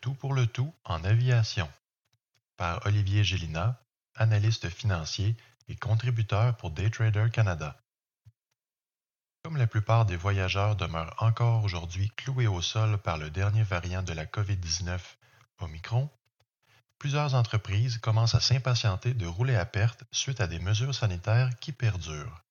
Tout pour le tout en aviation par Olivier Gélina, analyste financier et contributeur pour Daytrader Canada. Comme la plupart des voyageurs demeurent encore aujourd'hui cloués au sol par le dernier variant de la COVID-19, Omicron, plusieurs entreprises commencent à s'impatienter de rouler à perte suite à des mesures sanitaires qui perdurent.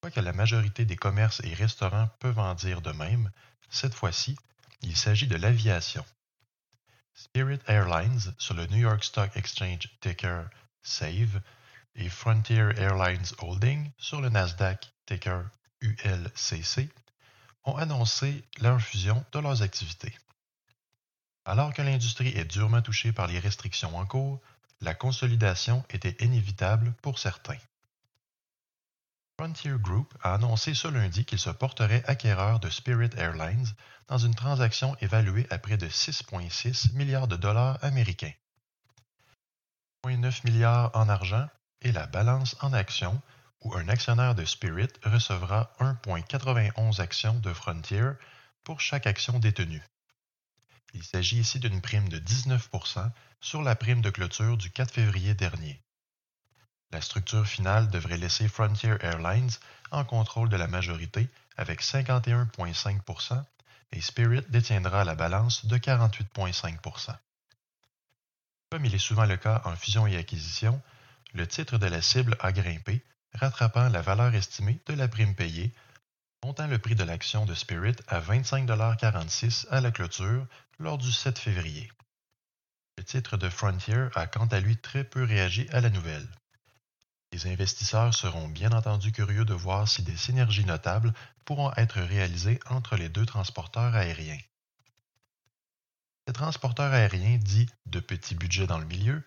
Quoique la majorité des commerces et restaurants peuvent en dire de même, cette fois-ci, il s'agit de l'aviation. Spirit Airlines sur le New York Stock Exchange ticker SAVE et Frontier Airlines Holding sur le Nasdaq ticker ULCC ont annoncé leur fusion de leurs activités. Alors que l'industrie est durement touchée par les restrictions en cours, la consolidation était inévitable pour certains. Frontier Group a annoncé ce lundi qu'il se porterait acquéreur de Spirit Airlines dans une transaction évaluée à près de 6,6 milliards de dollars américains. 0,9 milliards en argent et la balance en actions où un actionnaire de Spirit recevra 1,91 actions de Frontier pour chaque action détenue. Il s'agit ici d'une prime de 19% sur la prime de clôture du 4 février dernier. La structure finale devrait laisser Frontier Airlines en contrôle de la majorité avec 51,5% et Spirit détiendra la balance de 48,5% Comme il est souvent le cas en fusion et acquisition, le titre de la cible a grimpé, rattrapant la valeur estimée de la prime payée, montant le prix de l'action de Spirit à 25,46 à la clôture lors du 7 février. Le titre de Frontier a quant à lui très peu réagi à la nouvelle. Les investisseurs seront bien entendu curieux de voir si des synergies notables pourront être réalisées entre les deux transporteurs aériens. Ces transporteurs aériens dits de petit budget dans le milieu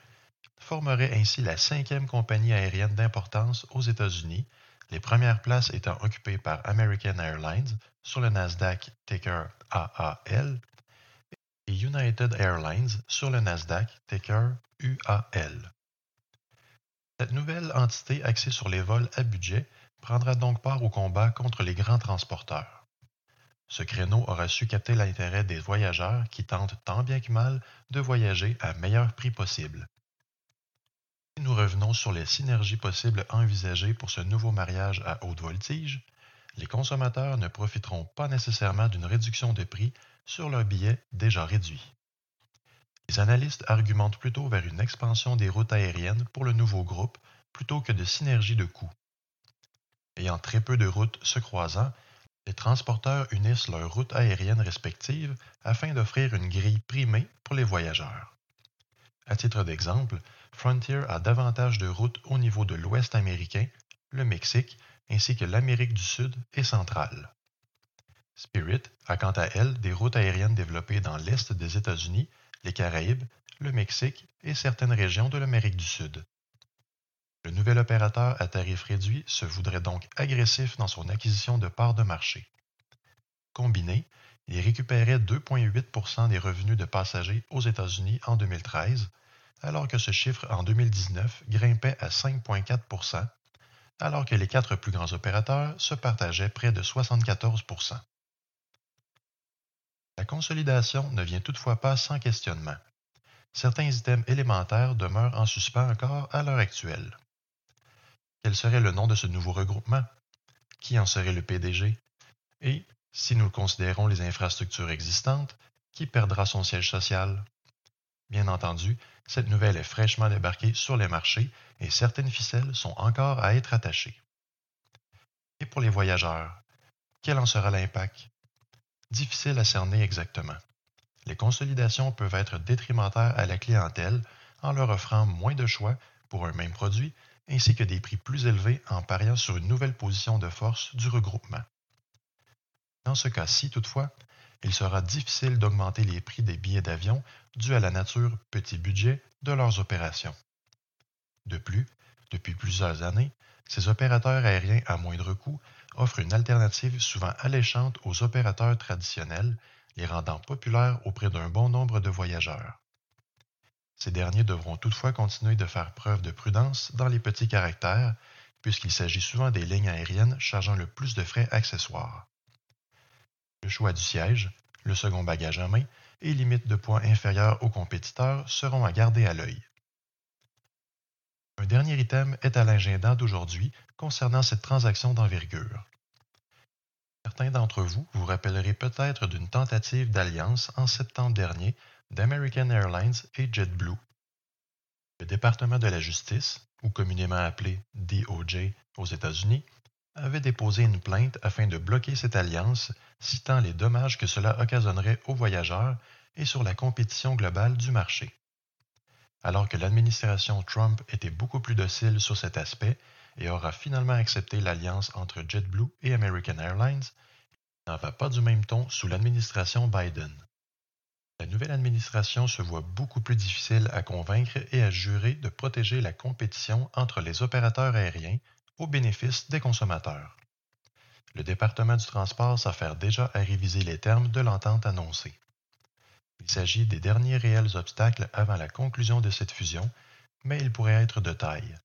formeraient ainsi la cinquième compagnie aérienne d'importance aux États-Unis, les premières places étant occupées par American Airlines sur le Nasdaq ticker AAL et United Airlines sur le Nasdaq ticker UAL. Cette nouvelle entité axée sur les vols à budget prendra donc part au combat contre les grands transporteurs. Ce créneau aura su capter l'intérêt des voyageurs qui tentent tant bien que mal de voyager à meilleur prix possible. Si nous revenons sur les synergies possibles envisagées pour ce nouveau mariage à haute voltige, les consommateurs ne profiteront pas nécessairement d'une réduction de prix sur leurs billets déjà réduits. Les analystes argumentent plutôt vers une expansion des routes aériennes pour le nouveau groupe plutôt que de synergie de coûts. Ayant très peu de routes se croisant, les transporteurs unissent leurs routes aériennes respectives afin d'offrir une grille primée pour les voyageurs. À titre d'exemple, Frontier a davantage de routes au niveau de l'Ouest américain, le Mexique, ainsi que l'Amérique du Sud et centrale. Spirit a quant à elle des routes aériennes développées dans l'Est des États-Unis les Caraïbes, le Mexique et certaines régions de l'Amérique du Sud. Le nouvel opérateur à tarif réduit se voudrait donc agressif dans son acquisition de parts de marché. Combiné, il récupérait 2,8% des revenus de passagers aux États-Unis en 2013, alors que ce chiffre en 2019 grimpait à 5,4% alors que les quatre plus grands opérateurs se partageaient près de 74 la consolidation ne vient toutefois pas sans questionnement. Certains items élémentaires demeurent en suspens encore à l'heure actuelle. Quel serait le nom de ce nouveau regroupement? Qui en serait le PDG? Et, si nous considérons les infrastructures existantes, qui perdra son siège social? Bien entendu, cette nouvelle est fraîchement débarquée sur les marchés et certaines ficelles sont encore à être attachées. Et pour les voyageurs, quel en sera l'impact? Difficile à cerner exactement. Les consolidations peuvent être détrimentaires à la clientèle en leur offrant moins de choix pour un même produit ainsi que des prix plus élevés en pariant sur une nouvelle position de force du regroupement. Dans ce cas-ci, toutefois, il sera difficile d'augmenter les prix des billets d'avion dû à la nature petit budget de leurs opérations. De plus, depuis plusieurs années, ces opérateurs aériens à moindre coût offrent une alternative souvent alléchante aux opérateurs traditionnels, les rendant populaires auprès d'un bon nombre de voyageurs. Ces derniers devront toutefois continuer de faire preuve de prudence dans les petits caractères, puisqu'il s'agit souvent des lignes aériennes chargeant le plus de frais accessoires. Le choix du siège, le second bagage à main et limites de poids inférieures aux compétiteurs seront à garder à l'œil. Un dernier item est à l'agenda d'aujourd'hui concernant cette transaction d'envergure. Certains d'entre vous vous rappellerez peut-être d'une tentative d'alliance en septembre dernier d'American Airlines et JetBlue. Le département de la justice, ou communément appelé DOJ aux États-Unis, avait déposé une plainte afin de bloquer cette alliance, citant les dommages que cela occasionnerait aux voyageurs et sur la compétition globale du marché. Alors que l'administration Trump était beaucoup plus docile sur cet aspect et aura finalement accepté l'alliance entre JetBlue et American Airlines, il n'en va pas du même ton sous l'administration Biden. La nouvelle administration se voit beaucoup plus difficile à convaincre et à jurer de protéger la compétition entre les opérateurs aériens au bénéfice des consommateurs. Le département du transport s'affaire déjà à réviser les termes de l'entente annoncée. Il s'agit des derniers réels obstacles avant la conclusion de cette fusion, mais ils pourraient être de taille.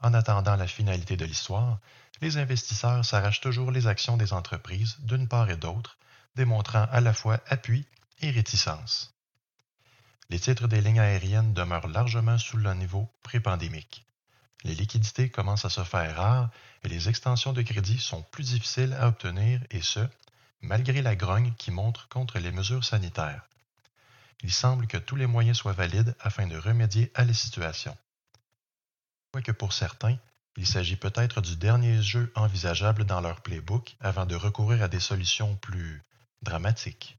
En attendant la finalité de l'histoire, les investisseurs s'arrachent toujours les actions des entreprises d'une part et d'autre, démontrant à la fois appui et réticence. Les titres des lignes aériennes demeurent largement sous le niveau pré-pandémique. Les liquidités commencent à se faire rares et les extensions de crédit sont plus difficiles à obtenir et ce, malgré la grogne qui montre contre les mesures sanitaires. Il semble que tous les moyens soient valides afin de remédier à la situation. Quoique pour certains, il s'agit peut-être du dernier jeu envisageable dans leur playbook avant de recourir à des solutions plus dramatiques.